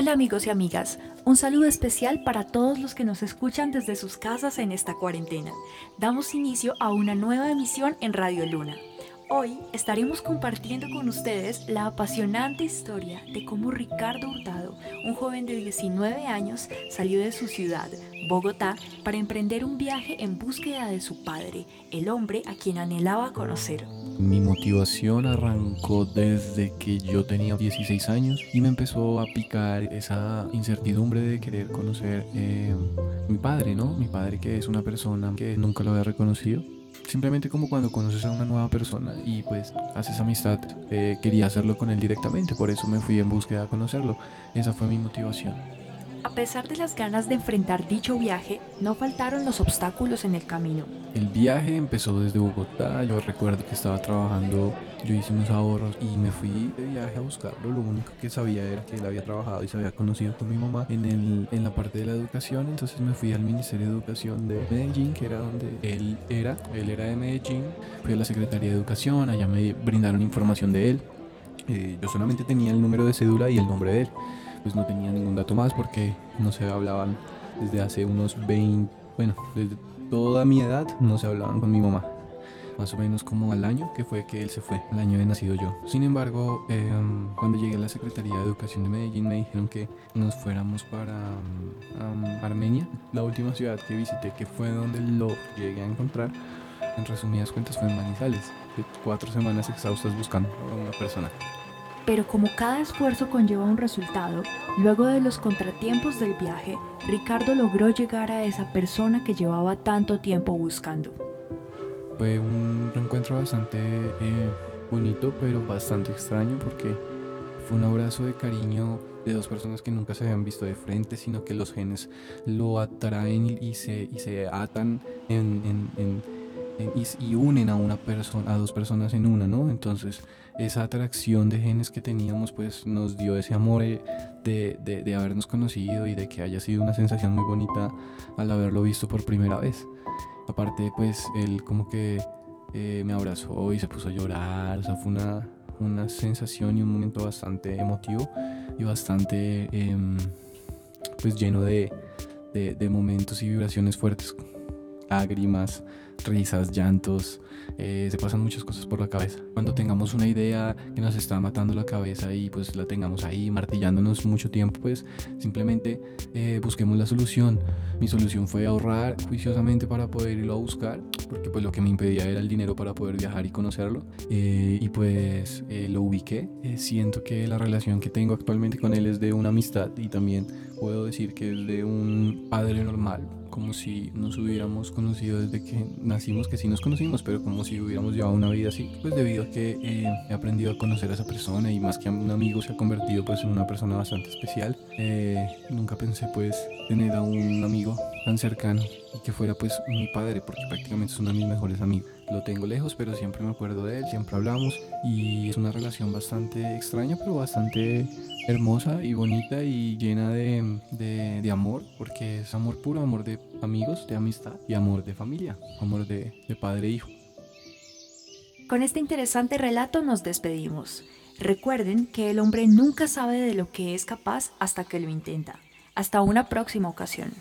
Hola amigos y amigas, un saludo especial para todos los que nos escuchan desde sus casas en esta cuarentena. Damos inicio a una nueva emisión en Radio Luna. Hoy estaremos compartiendo con ustedes la apasionante historia de cómo Ricardo Hurtado, un joven de 19 años, salió de su ciudad, Bogotá, para emprender un viaje en búsqueda de su padre, el hombre a quien anhelaba conocer. Mi motivación arrancó desde que yo tenía 16 años y me empezó a picar esa incertidumbre de querer conocer eh, mi padre, ¿no? Mi padre que es una persona que nunca lo había reconocido Simplemente como cuando conoces a una nueva persona y pues haces amistad, eh, quería hacerlo con él directamente, por eso me fui en búsqueda de conocerlo. Esa fue mi motivación. A pesar de las ganas de enfrentar dicho viaje, no faltaron los obstáculos en el camino. El viaje empezó desde Bogotá, yo recuerdo que estaba trabajando, yo hice unos ahorros y me fui de viaje a buscarlo. Lo único que sabía era que él había trabajado y se había conocido con mi mamá en, el, en la parte de la educación, entonces me fui al Ministerio de Educación de Medellín, que era donde él era, él era de Medellín, fui a la Secretaría de Educación, allá me brindaron información de él. Eh, yo solamente tenía el número de cédula y el nombre de él pues no tenía ningún dato más porque no se hablaban desde hace unos 20, bueno, desde toda mi edad no se hablaban con mi mamá. Más o menos como al año que fue que él se fue, al año de nacido yo. Sin embargo, em, cuando llegué a la Secretaría de Educación de Medellín me dijeron que nos fuéramos para Armenia, la última ciudad que visité, que fue donde lo llegué a encontrar. En resumidas cuentas fue en Manizales, cuatro semanas exhaustas buscando a una persona. Pero como cada esfuerzo conlleva un resultado, luego de los contratiempos del viaje, Ricardo logró llegar a esa persona que llevaba tanto tiempo buscando. Fue un encuentro bastante eh, bonito, pero bastante extraño porque fue un abrazo de cariño de dos personas que nunca se habían visto de frente, sino que los genes lo atraen y se, y se atan en, y, y, unen a una persona, a dos personas en una, ¿no? Entonces esa atracción de genes que teníamos pues nos dio ese amor eh, de, de, habernos conocido y de que haya sido una sensación muy bonita al haberlo visto por primera vez. Aparte pues él como que eh, me abrazó y se puso a llorar, o sea fue una, una sensación y un momento bastante emotivo y bastante em, pues lleno de, de, de momentos y vibraciones fuertes, lágrimas, risas, llantos, eh, se pasan muchas cosas por la cabeza. Cuando tengamos una idea que nos está matando la cabeza y pues la tengamos ahí martillándonos mucho tiempo, pues simplemente eh, busquemos la solución. Mi solución fue ahorrar juiciosamente para poder irlo a buscar, porque pues lo que me impedía era el dinero para poder viajar y conocerlo. Eh, y pues lo ubiqué. siento que la relación que tengo actualmente con él es de una amistad y también puedo decir que es de un padre normal como si nos hubiéramos conocido desde que nacimos, que sí nos conocimos, pero como si hubiéramos llevado una vida así, pues debido a que eh, he aprendido a conocer a esa persona y más que a un amigo se ha convertido pues en una persona bastante especial. Eh, nunca pensé pues tener a un amigo tan cercano y que fuera pues mi padre, porque prácticamente es uno de mis mejores amigos. Lo tengo lejos, pero siempre me acuerdo de él, siempre hablamos y es una relación bastante extraña, pero bastante hermosa y bonita y llena de, de, amor, porque es amor puro, amor de amigos, de amistad y amor de familia, amor de, de padre e hijo. Con este interesante relato nos despedimos. Recuerden que el hombre nunca sabe de lo que es capaz hasta que lo intenta. Hasta una próxima ocasión.